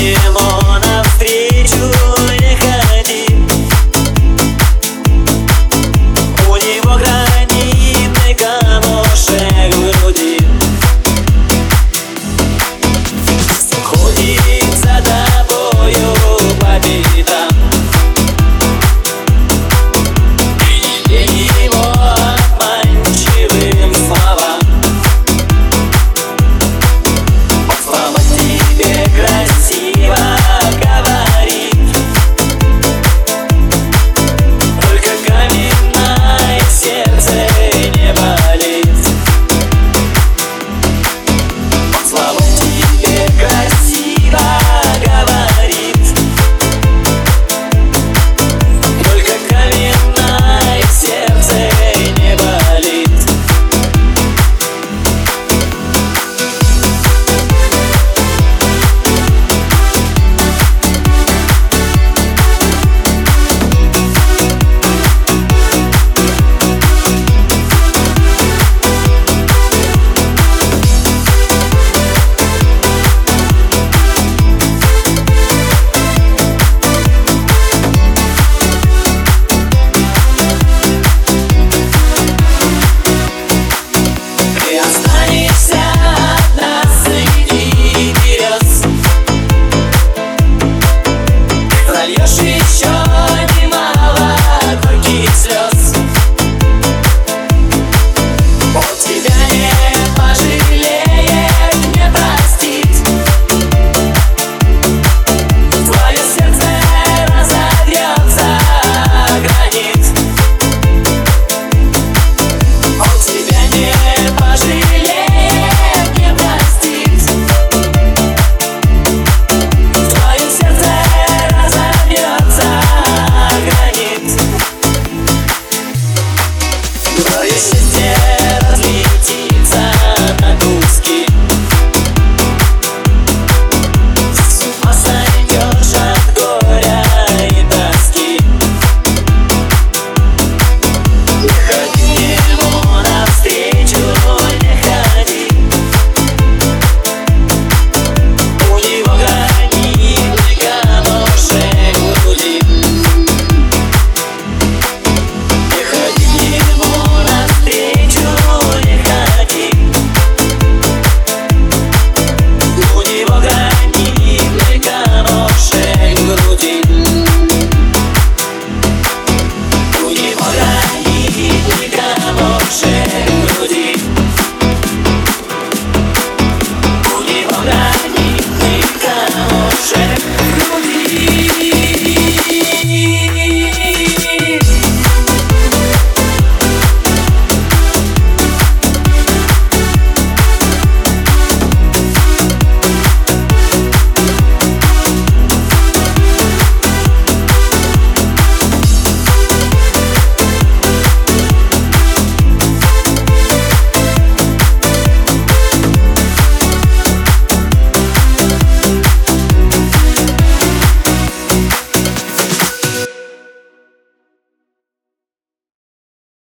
Yeah. salió